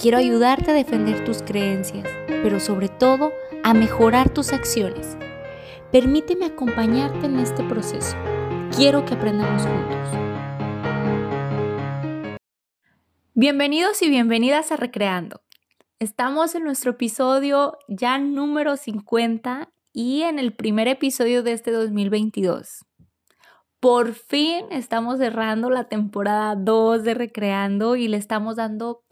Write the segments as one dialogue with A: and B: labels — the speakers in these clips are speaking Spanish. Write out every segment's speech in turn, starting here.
A: Quiero ayudarte a defender tus creencias, pero sobre todo a mejorar tus acciones. Permíteme acompañarte en este proceso. Quiero que aprendamos juntos. Bienvenidos y bienvenidas a Recreando. Estamos en nuestro episodio ya número 50 y en el primer episodio de este 2022. Por fin estamos cerrando la temporada 2 de Recreando y le estamos dando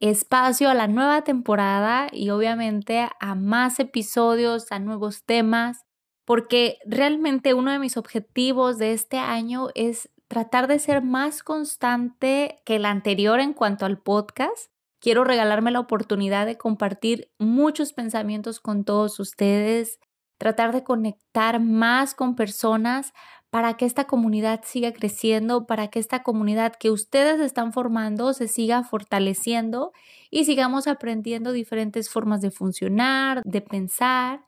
A: espacio a la nueva temporada y obviamente a más episodios, a nuevos temas, porque realmente uno de mis objetivos de este año es tratar de ser más constante que el anterior en cuanto al podcast. Quiero regalarme la oportunidad de compartir muchos pensamientos con todos ustedes, tratar de conectar más con personas para que esta comunidad siga creciendo, para que esta comunidad que ustedes están formando se siga fortaleciendo y sigamos aprendiendo diferentes formas de funcionar, de pensar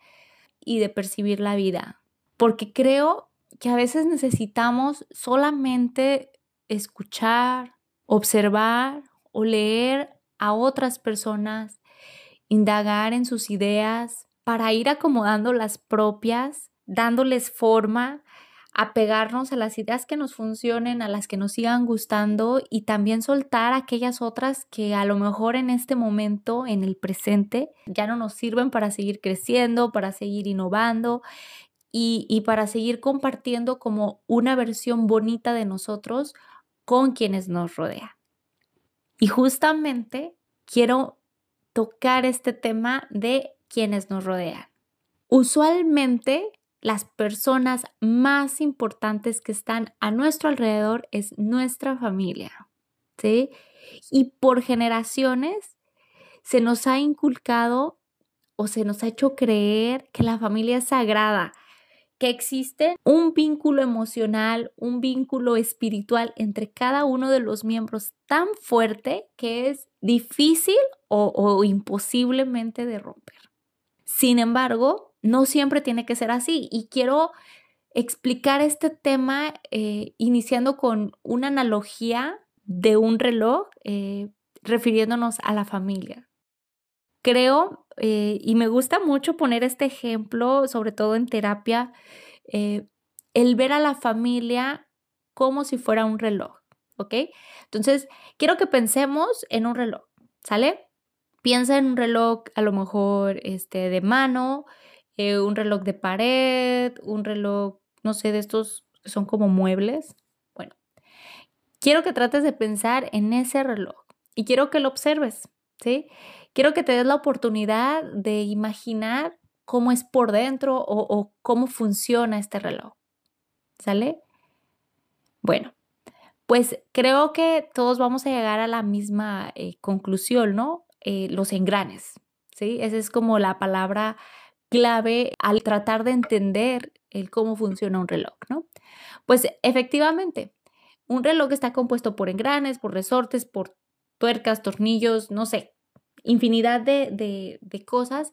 A: y de percibir la vida. Porque creo que a veces necesitamos solamente escuchar, observar o leer a otras personas, indagar en sus ideas para ir acomodando las propias, dándoles forma apegarnos a las ideas que nos funcionen, a las que nos sigan gustando y también soltar aquellas otras que a lo mejor en este momento, en el presente, ya no nos sirven para seguir creciendo, para seguir innovando y, y para seguir compartiendo como una versión bonita de nosotros con quienes nos rodean. Y justamente quiero tocar este tema de quienes nos rodean. Usualmente las personas más importantes que están a nuestro alrededor es nuestra familia, ¿sí? Y por generaciones se nos ha inculcado o se nos ha hecho creer que la familia es sagrada, que existe un vínculo emocional, un vínculo espiritual entre cada uno de los miembros tan fuerte que es difícil o, o imposiblemente de romper. Sin embargo, no siempre tiene que ser así y quiero explicar este tema eh, iniciando con una analogía de un reloj eh, refiriéndonos a la familia. Creo eh, y me gusta mucho poner este ejemplo, sobre todo en terapia, el ver a la familia como si fuera un reloj, ¿ok? Entonces, quiero que pensemos en un reloj, ¿sale? Piensa en un reloj a lo mejor este, de mano, eh, un reloj de pared, un reloj, no sé, de estos son como muebles. Bueno, quiero que trates de pensar en ese reloj y quiero que lo observes, ¿sí? Quiero que te des la oportunidad de imaginar cómo es por dentro o, cómo funciona este reloj. ¿Sale? Bueno, pues creo que todos vamos a llegar a la misma eh, conclusión, ¿no? Eh, los engranes, ¿sí? Esa es como la palabra clave al tratar de entender el cómo funciona un reloj, ¿no? Pues efectivamente, un reloj está compuesto por engranes, por resortes, por tuercas, tornillos, no sé, infinidad de, de cosas,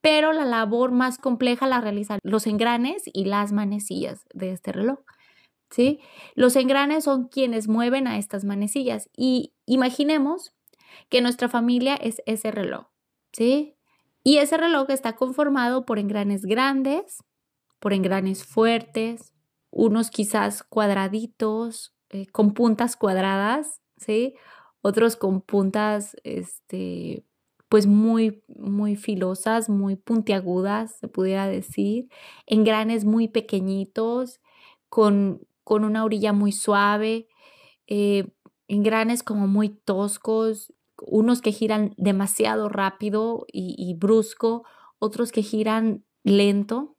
A: pero la labor más compleja la realizan los engranes y las manecillas de este reloj. ¿Sí? Los engranes son quienes mueven a estas manecillas y imaginemos que nuestra familia es ese reloj, ¿sí? Y ese reloj está conformado por engranes grandes, por engranes fuertes, unos quizás cuadraditos, eh, con puntas cuadradas, ¿sí? Otros con puntas, este, pues muy, muy filosas, muy puntiagudas, se pudiera decir, engranes muy pequeñitos, con, con una orilla muy suave, eh, engranes como muy toscos, unos que giran demasiado rápido y, brusco, otros que giran lento,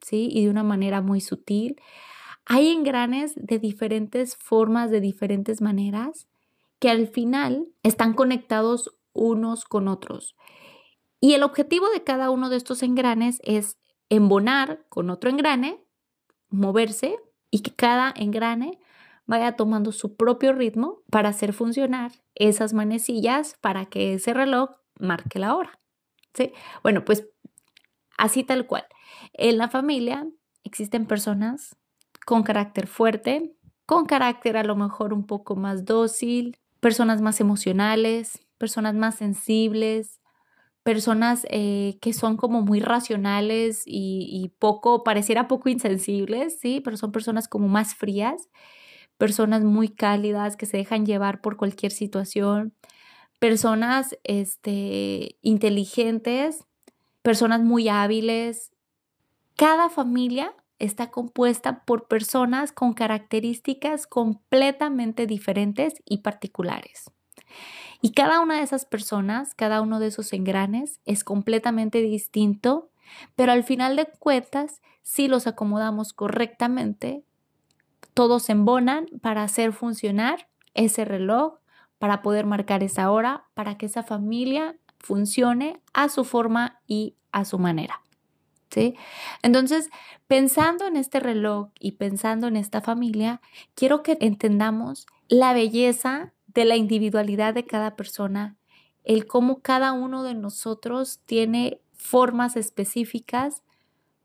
A: ¿sí? Y de una manera muy sutil. Hay engranes de diferentes formas, de diferentes maneras, que al final están conectados unos con otros. Y el objetivo de cada uno de estos engranes es embonar con otro engrane, moverse y que cada engrane vaya tomando su propio ritmo para hacer funcionar esas manecillas para que ese reloj marque la hora. ¿sí? Bueno, pues así tal cual. En la familia existen personas con carácter fuerte, con carácter a lo mejor un poco más dócil, personas más emocionales, personas más sensibles, personas eh, que son como muy racionales y, y, poco, pareciera poco insensibles, ¿sí? Pero son personas como más frías personas muy cálidas que se dejan llevar por cualquier situación, personas este, inteligentes, personas muy hábiles. Cada familia está compuesta por personas con características completamente diferentes y particulares. Y cada una de esas personas, cada uno de esos engranes es completamente distinto, pero al final de cuentas, si los acomodamos correctamente, todos embonan para hacer funcionar ese reloj, para poder marcar esa hora, para que esa familia funcione a su forma y a su manera. ¿Sí? Entonces, pensando en este reloj y pensando en esta familia, quiero que entendamos la belleza de la individualidad de cada persona, el cómo cada uno de nosotros tiene formas específicas,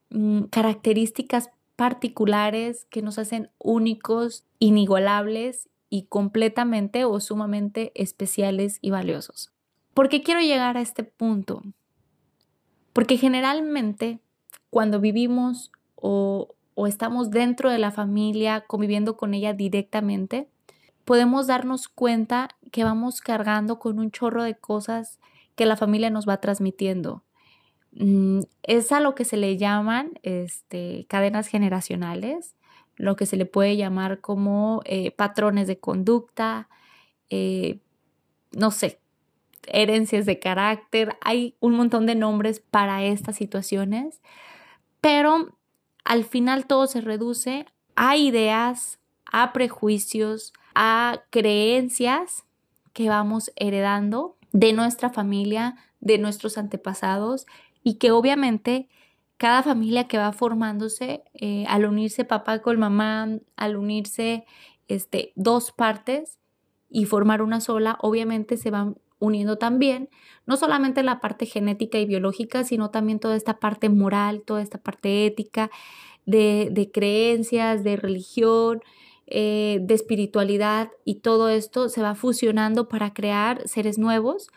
A: mm, características particulares que nos hacen únicos, inigualables y completamente o sumamente especiales y valiosos. ¿Por qué quiero llegar a este punto? Porque generalmente cuando vivimos o, o estamos dentro de la familia, conviviendo con ella directamente, podemos darnos cuenta que vamos cargando con un chorro de cosas que la familia nos va transmitiendo. Mm, es a lo que se le llaman este, cadenas generacionales, lo que se le puede llamar como eh, patrones de conducta, eh, no sé, herencias de carácter. Hay un montón de nombres para estas situaciones, pero al final todo se reduce a ideas, a prejuicios, a creencias que vamos heredando de nuestra familia, de nuestros antepasados y que obviamente cada familia que va formándose eh, al unirse papá con mamá, al unirse este, dos partes y formar una sola, obviamente se van uniendo también, no solamente la parte genética y biológica, sino también toda esta parte moral, toda esta parte ética, de, creencias, de religión, eh, de espiritualidad y todo esto se va fusionando para crear seres nuevos,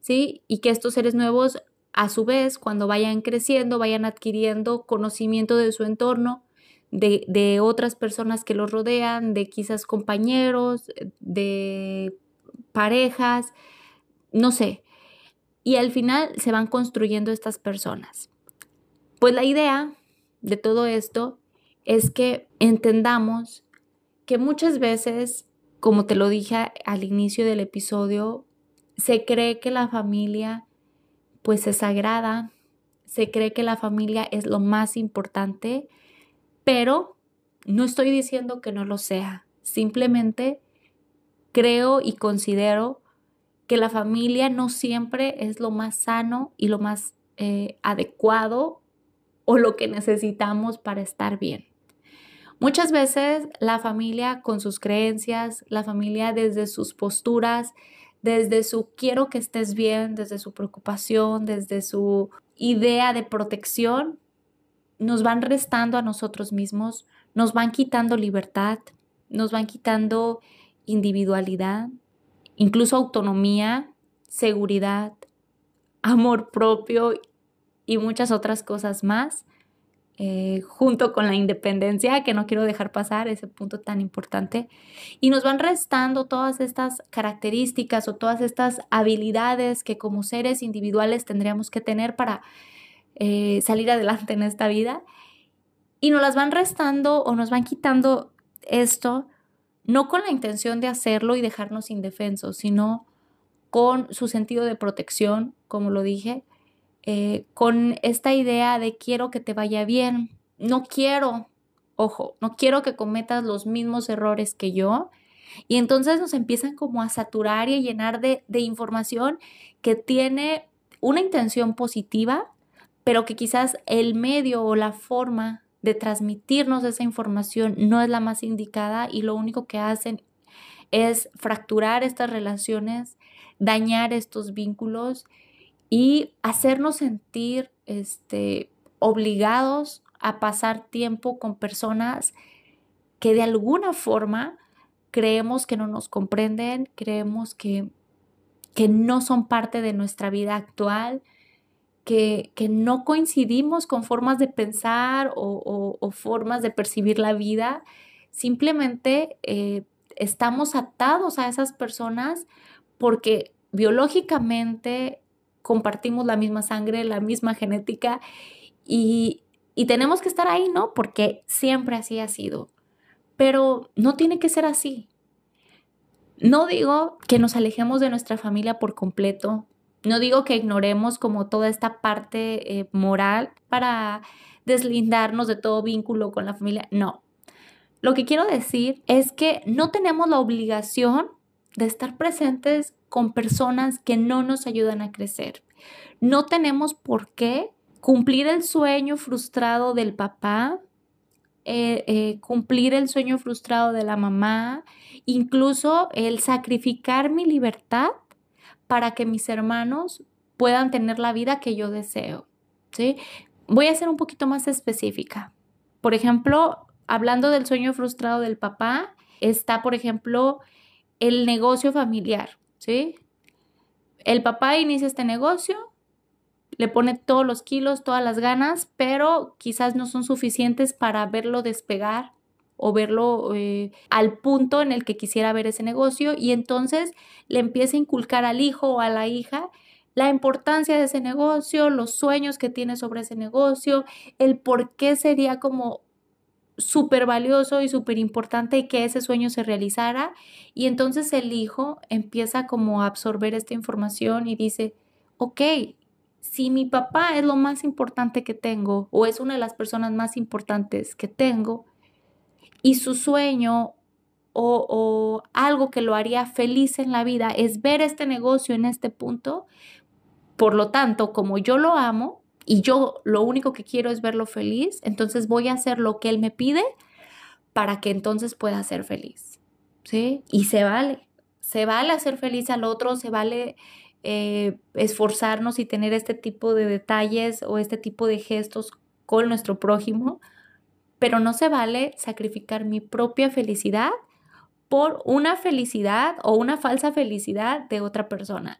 A: ¿sí? Y que estos seres nuevos a su vez, cuando vayan creciendo, vayan adquiriendo conocimiento de su entorno, de, otras personas que los rodean, de quizás compañeros, de parejas, no sé. Y al final se van construyendo estas personas. Pues la idea de todo esto es que entendamos que muchas veces, como te lo dije al inicio del episodio, se cree que la familia pues es sagrada, se cree que la familia es lo más importante, pero no estoy diciendo que no lo sea, simplemente creo y considero que la familia no siempre es lo más sano y lo más eh, adecuado o lo que necesitamos para estar bien. Muchas veces la familia con sus creencias, la familia desde sus posturas, desde su quiero que estés bien, desde su preocupación, desde su idea de protección, nos van restando a nosotros mismos, nos van quitando libertad, nos van quitando individualidad, incluso autonomía, seguridad, amor propio y muchas otras cosas más eh, junto con la independencia, que no quiero dejar pasar ese punto tan importante, y nos van restando todas estas características o todas estas habilidades que como seres individuales tendríamos que tener para eh, salir adelante en esta vida, y nos las van restando o nos van quitando esto, no con la intención de hacerlo y dejarnos indefensos, sino con su sentido de protección, como lo dije, eh, con esta idea de quiero que te vaya bien, no quiero, ojo, no quiero que cometas los mismos errores que yo. Y entonces nos empiezan como a saturar y a llenar de, de información que tiene una intención positiva, pero que quizás el medio o la forma de transmitirnos esa información no es la más indicada y lo único que hacen es fracturar estas relaciones, dañar estos vínculos y hacernos sentir este, obligados a pasar tiempo con personas que de alguna forma creemos que no nos comprenden, creemos que, que no son parte de nuestra vida actual, que, no coincidimos con formas de pensar o, formas de percibir la vida, simplemente eh, estamos atados a esas personas porque biológicamente compartimos la misma sangre, la misma genética y, y tenemos que estar ahí, ¿no? Porque siempre así ha sido. Pero no tiene que ser así. No digo que nos alejemos de nuestra familia por completo, no digo que ignoremos como toda esta parte eh, moral para deslindarnos de todo vínculo con la familia, no. Lo que quiero decir es que no tenemos la obligación de estar presentes con personas que no nos ayudan a crecer. No tenemos por qué cumplir el sueño frustrado del papá, eh, eh, cumplir el sueño frustrado de la mamá, incluso el sacrificar mi libertad para que mis hermanos puedan tener la vida que yo deseo. ¿sí? Voy a ser un poquito más específica. Por ejemplo, hablando del sueño frustrado del papá, está, por ejemplo, el negocio familiar. ¿sí? El papá inicia este negocio, le pone todos los kilos, todas las ganas, pero quizás no son suficientes para verlo despegar o verlo eh, al punto en el que quisiera ver ese negocio y entonces le empieza a inculcar al hijo o a la hija la importancia de ese negocio, los sueños que tiene sobre ese negocio, el por qué sería como súper valioso y súper importante que ese sueño se realizara y entonces el hijo empieza como a absorber esta información y dice, ok, si mi papá es lo más importante que tengo o es una de las personas más importantes que tengo, y su sueño o, algo que lo haría feliz en la vida es ver este negocio en este punto. Por lo tanto, como yo lo amo y yo lo único que quiero es verlo feliz, entonces voy a hacer lo que él me pide para que entonces pueda ser feliz. ¿Sí? Y se vale. Se vale hacer feliz al otro, se vale eh, esforzarnos y tener este tipo de detalles o este tipo de gestos con nuestro prójimo, pero no se vale sacrificar mi propia felicidad por una felicidad o una falsa felicidad de otra persona.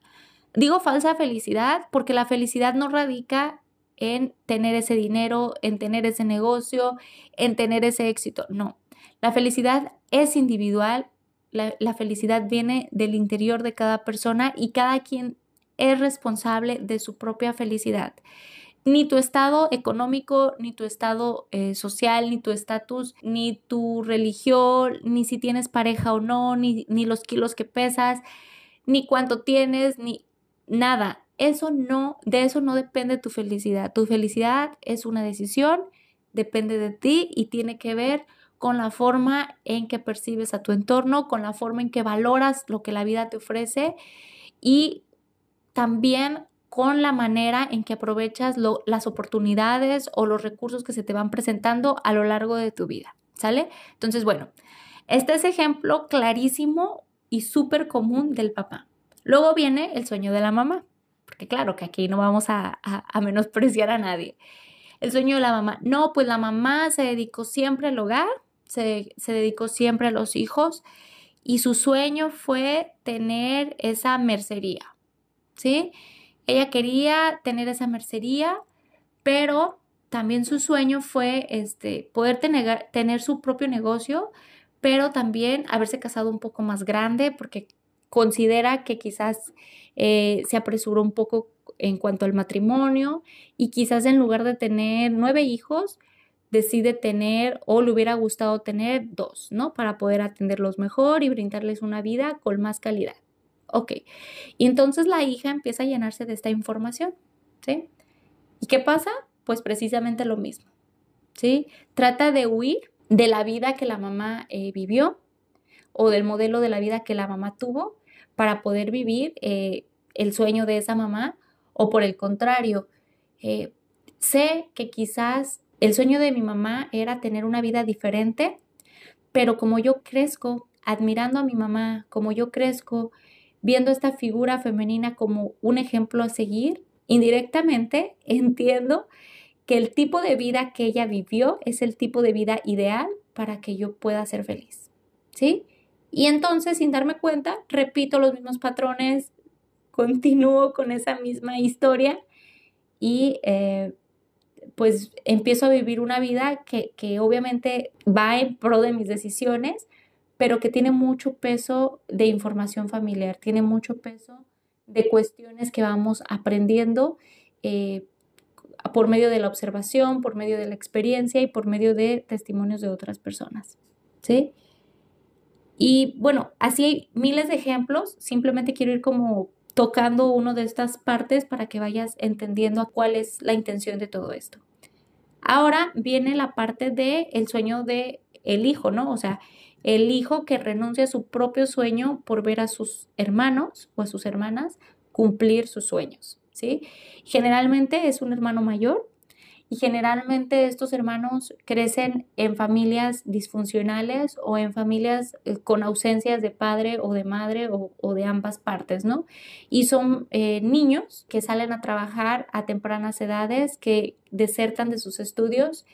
A: Digo falsa felicidad porque la felicidad no radica en tener ese dinero, en tener ese negocio, en tener ese éxito. No, la felicidad es individual, la, la, felicidad viene del interior de cada persona y cada quien es responsable de su propia felicidad ni tu estado económico, ni tu estado eh, social, ni tu estatus, ni tu religión, ni si tienes pareja o no, ni, ni los kilos que pesas, ni cuánto tienes, ni nada. Eso no, de eso no depende tu felicidad. Tu felicidad es una decisión, depende de ti y tiene que ver con la forma en que percibes a tu entorno, con la forma en que valoras lo que la vida te ofrece y también con la manera en que aprovechas las oportunidades o los recursos que se te van presentando a lo largo de tu vida, ¿sale? Entonces, bueno, este es ejemplo clarísimo y súper común del papá. Luego viene el sueño de la mamá, porque claro que aquí no vamos a, menospreciar a nadie. El sueño de la mamá. No, pues la mamá se dedicó siempre al hogar, se, se dedicó siempre a los hijos y su sueño fue tener esa mercería, ¿sí? Ella quería tener esa mercería, pero también su sueño fue este, poder tener, tener su propio negocio, pero también haberse casado un poco más grande porque considera que quizás eh, se apresuró un poco en cuanto al matrimonio y quizás en lugar de tener nueve hijos, decide tener o le hubiera gustado tener dos, ¿no? Para poder atenderlos mejor y brindarles una vida con más calidad. Ok. Y entonces la hija empieza a llenarse de esta información, ¿sí? ¿Y qué pasa? Pues precisamente lo mismo, ¿sí? Trata de huir de la vida que la mamá eh, vivió o del modelo de la vida que la mamá tuvo para poder vivir eh, el sueño de esa mamá O por el contrario, eh, sé que quizás el sueño de mi mamá era tener una vida diferente, pero como yo crezco admirando a mi mamá, como yo crezco viendo esta figura femenina como un ejemplo a seguir, indirectamente entiendo que el tipo de vida que ella vivió es el tipo de vida ideal para que yo pueda ser feliz. ¿Sí? Y entonces, sin darme cuenta, repito los mismos patrones, continúo con esa misma historia y eh, pues empiezo a vivir una vida que, que obviamente va en pro de mis decisiones, pero que tiene mucho peso de información familiar, tiene mucho peso de cuestiones que vamos aprendiendo eh, por medio de la observación, por medio de la experiencia y por medio de testimonios de otras personas. ¿Sí? Y bueno, así hay miles de ejemplos, simplemente quiero ir como tocando uno de estas partes para que vayas entendiendo cuál es la intención de todo esto. Ahora viene la parte de el sueño de el hijo, ¿no? O sea, el hijo que renuncia a su propio sueño por ver a sus hermanos o a sus hermanas cumplir sus sueños, ¿sí? Generalmente es un hermano mayor y generalmente estos hermanos crecen en familias disfuncionales o en familias eh, con ausencias de padre o de madre o, de ambas partes, ¿no? Y son eh, niños que salen a trabajar a tempranas edades, que desertan de sus estudios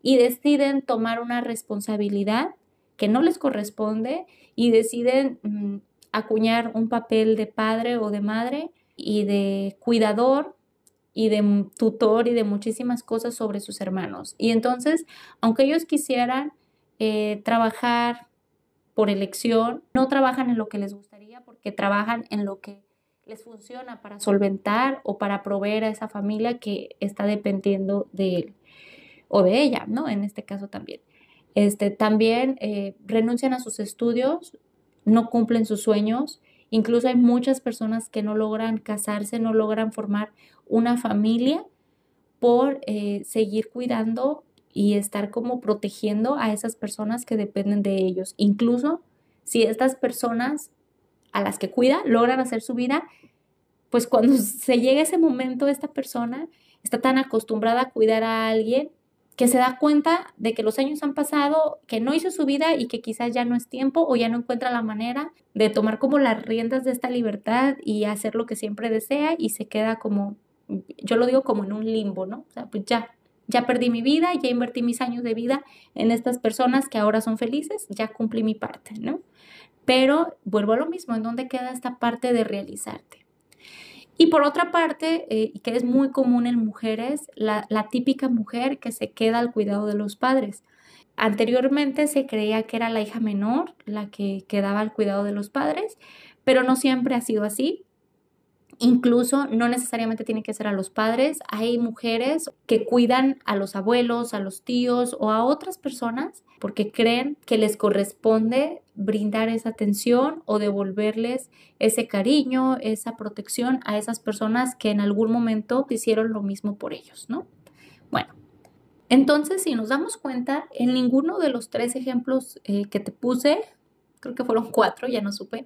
A: y deciden tomar una responsabilidad que no les corresponde y deciden mm, acuñar un papel de padre o de madre y de cuidador y de tutor y de muchísimas cosas sobre sus hermanos. Y entonces, aunque ellos quisieran eh, trabajar por elección, no trabajan en lo que les gustaría porque trabajan en lo que les funciona para solventar o para proveer a esa familia que está dependiendo de él o de ella, ¿no? En este caso también. Este, también eh, renuncian a sus estudios, no cumplen sus sueños. Incluso hay muchas personas que no logran casarse, no logran formar una familia por eh, seguir cuidando y estar como protegiendo a esas personas que dependen de ellos. Incluso si estas personas a las que cuida logran hacer su vida, pues cuando se llega ese momento, esta persona está tan acostumbrada a cuidar a alguien que se da cuenta de que los años han pasado, que no hizo su vida y que quizás ya no es tiempo o ya no encuentra la manera de tomar como las riendas de esta libertad y hacer lo que siempre desea y se queda como, yo lo digo como en un limbo, ¿no? O sea, pues ya, ya perdí mi vida, ya invertí mis años de vida en estas personas que ahora son felices, ya cumplí mi parte, ¿no? Pero vuelvo a lo mismo, ¿en dónde queda esta parte de realizarte? Y por otra parte, eh, que es muy común en mujeres, la, la típica mujer que se queda al cuidado de los padres. Anteriormente se creía que era la hija menor la que quedaba al cuidado de los padres, pero no siempre ha sido así. Incluso no necesariamente tiene que ser a los padres. Hay mujeres que cuidan a los abuelos, a los tíos o a otras personas porque creen que les corresponde brindar esa atención o devolverles ese cariño, esa protección a esas personas que en algún momento hicieron lo mismo por ellos, ¿no? Bueno, entonces si nos damos cuenta, en ninguno de los tres ejemplos eh, que te puse, creo que fueron cuatro, ya no supe,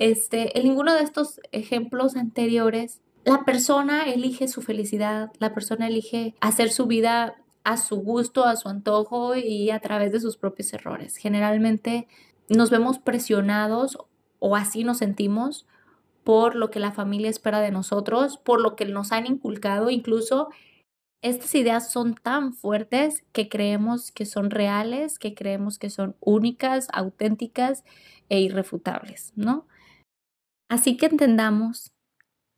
A: este, en ninguno de estos ejemplos anteriores, la persona elige su felicidad, la persona elige hacer su vida a su gusto, a su antojo y a través de sus propios errores. Generalmente nos vemos presionados o así nos sentimos por lo que la familia espera de nosotros, por lo que nos han inculcado, incluso estas ideas son tan fuertes que creemos que son reales, que creemos que son únicas, auténticas e irrefutables, ¿no? Así que entendamos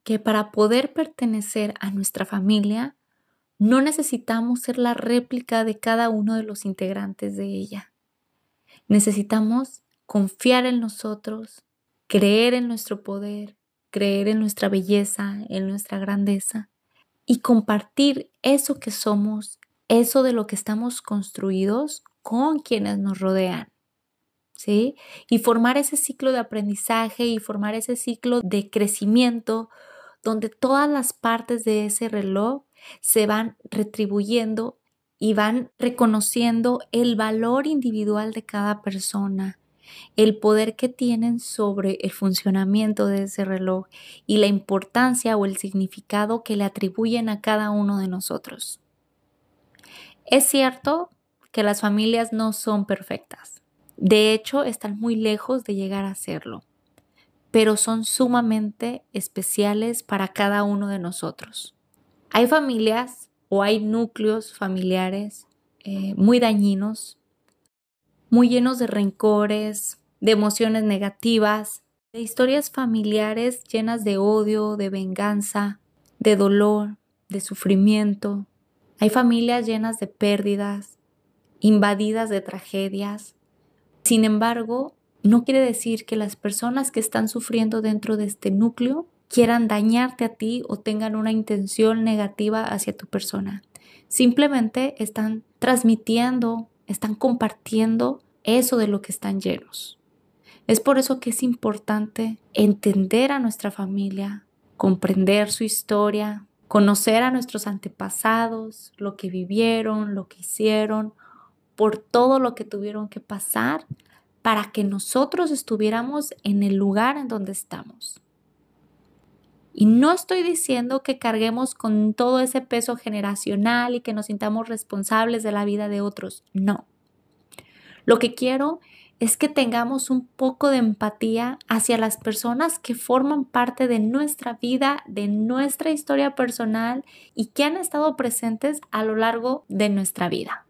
A: que para poder pertenecer a nuestra familia, no necesitamos ser la réplica de cada uno de los integrantes de ella. Necesitamos confiar en nosotros, creer en nuestro poder, creer en nuestra belleza, en nuestra grandeza y compartir eso que somos, eso de lo que estamos construidos con quienes nos rodean. Y formar ese ciclo de aprendizaje y formar ese ciclo de crecimiento donde todas las partes de ese reloj se van retribuyendo y van reconociendo el valor individual de cada persona, el poder que tienen sobre el funcionamiento de ese reloj y la importancia o el significado que le atribuyen a cada uno de nosotros. Es cierto que las familias no son perfectas. De hecho, están muy lejos de llegar a serlo, pero son sumamente especiales para cada uno de nosotros. Hay familias o hay núcleos familiares eh, muy dañinos, muy llenos de rencores, de emociones negativas, de historias familiares llenas de odio, de venganza, de dolor, de sufrimiento. Hay familias llenas de pérdidas, invadidas de tragedias. Sin embargo, no quiere decir que las personas que están sufriendo dentro de este núcleo quieran dañarte a ti o tengan una intención negativa hacia tu persona. Simplemente están transmitiendo, están compartiendo eso de lo que están llenos. Es por eso que es importante entender a nuestra familia, comprender su historia, conocer a nuestros antepasados, lo que vivieron, lo que hicieron, por todo lo que tuvieron que pasar para que nosotros estuviéramos en el lugar en donde estamos. Y no estoy diciendo que carguemos con todo ese peso generacional y que nos sintamos responsables de la vida de otros. No. Lo que quiero es que tengamos un poco de empatía hacia las personas que forman parte de nuestra vida, de nuestra historia personal y que han estado presentes a lo largo de nuestra vida.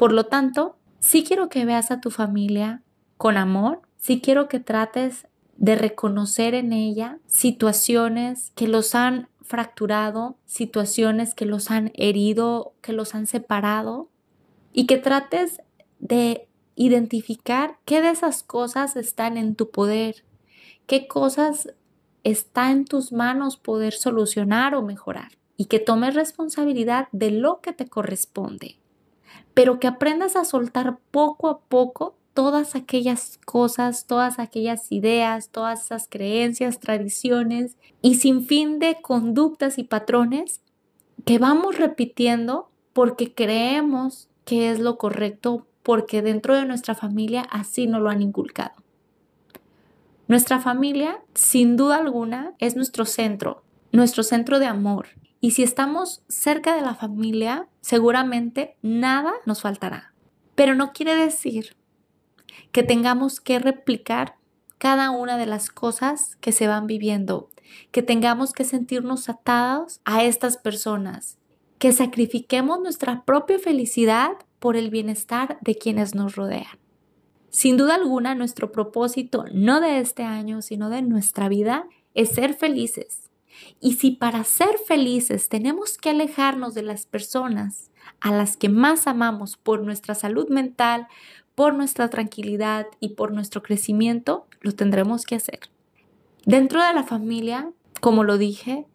A: Por lo tanto, sí quiero que veas a tu familia con amor, sí quiero que trates de reconocer en ella situaciones que los han fracturado, situaciones que los han herido, que los han separado y que trates de identificar qué de esas cosas están en tu poder, qué cosas está en tus manos poder solucionar o mejorar y que tomes responsabilidad de lo que te corresponde, pero que aprendas a soltar poco a poco todas aquellas cosas, todas aquellas ideas, todas esas creencias, tradiciones y sin fin de conductas y patrones que vamos repitiendo porque creemos que es lo correcto, porque dentro de nuestra familia así nos lo han inculcado. Nuestra familia, sin duda alguna, es nuestro centro, nuestro centro de amor. Y si estamos cerca de la familia, seguramente nada nos faltará. Pero no quiere decir que tengamos que replicar cada una de las cosas que se van viviendo, que tengamos que sentirnos atados a estas personas, que sacrifiquemos nuestra propia felicidad por el bienestar de quienes nos rodean. Sin duda alguna, nuestro propósito, no de este año, sino de nuestra vida, es ser felices. Y si para ser felices tenemos que alejarnos de las personas a las que más amamos por nuestra salud mental, por nuestra tranquilidad y por nuestro crecimiento, lo tendremos que hacer. Dentro de la familia, como lo dije,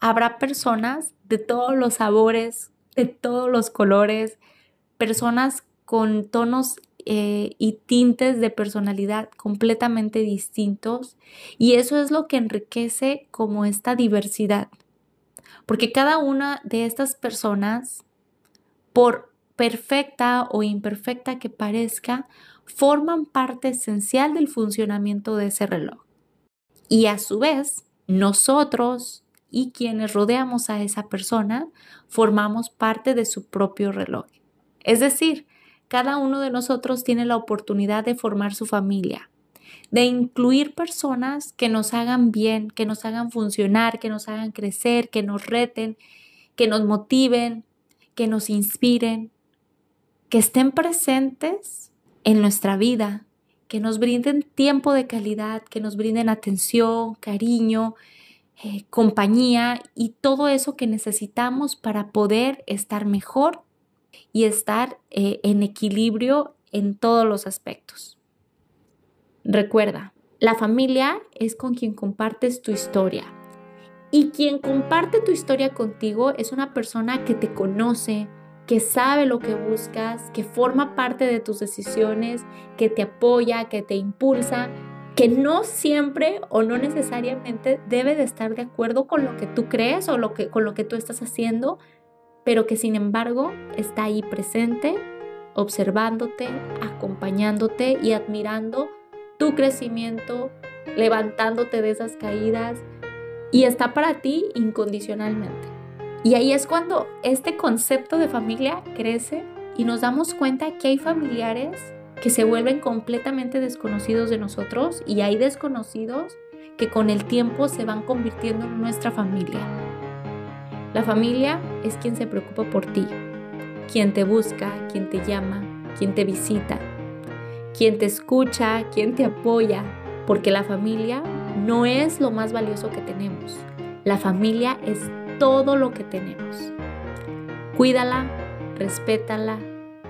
A: habrá personas de todos los sabores, de todos los colores, personas con tonos eh, y tintes de personalidad completamente distintos y eso es lo que enriquece como esta diversidad. Porque cada una de estas personas, por perfecta o imperfecta que parezca, forman parte esencial del funcionamiento de ese reloj. Y a su vez, nosotros y quienes rodeamos a esa persona formamos parte de su propio reloj. Es decir, cada uno de nosotros tiene la oportunidad de formar su familia, de incluir personas que nos hagan bien, que nos hagan funcionar, que nos hagan crecer, que nos reten, que nos motiven, que nos inspiren, que estén presentes en nuestra vida, que nos brinden tiempo de calidad, que nos brinden atención, cariño, eh, compañía y todo eso que necesitamos para poder estar mejor y estar eh, en equilibrio en todos los aspectos. Recuerda, la familia es con quien compartes tu historia. Y quien comparte tu historia contigo es una persona que te conoce, que sabe lo que buscas, que forma parte de tus decisiones, que te apoya, que te impulsa, que no siempre o no necesariamente debe de estar de acuerdo con lo que tú crees o lo que, con lo que tú estás haciendo, pero que sin embargo está ahí presente observándote, acompañándote y admirando tu crecimiento, levantándote de esas caídas y está para ti incondicionalmente. Y ahí es cuando este concepto de familia crece y nos damos cuenta que hay familiares que se vuelven completamente desconocidos de nosotros y hay desconocidos que con el tiempo se van convirtiendo en nuestra familia. La familia es quien se preocupa por ti, quien te busca, quien te llama, quien te visita, quien te escucha, quien te apoya, porque la familia no es lo más valioso que tenemos. La familia es todo lo que tenemos. Cuídala, respétala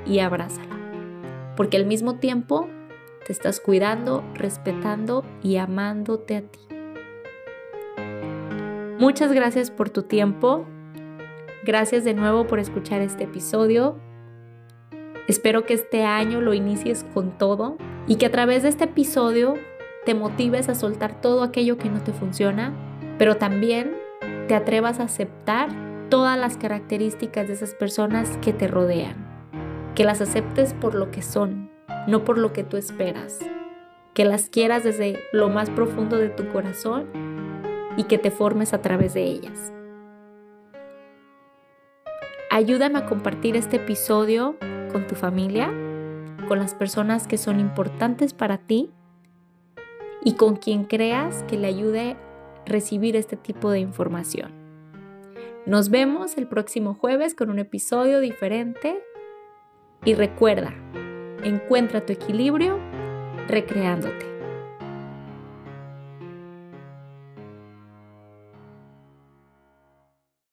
A: y abrázala, porque al mismo tiempo te estás cuidando, respetando y amándote a ti. Muchas gracias por tu tiempo. Gracias de nuevo por escuchar este episodio. Espero que este año lo inicies con todo y que a través de este episodio te motives a soltar todo aquello que no te funciona, pero también te atrevas a aceptar todas las características de esas personas que te rodean. Que las aceptes por lo que son, no por lo que tú esperas. Que las quieras desde lo más profundo de tu corazón y que te formes a través de ellas. Ayúdame a compartir este episodio con tu familia, con las personas que son importantes para ti y con quien creas que le ayude a recibir este tipo de información. Nos vemos el próximo jueves con un episodio diferente y recuerda, encuentra tu equilibrio recreándote.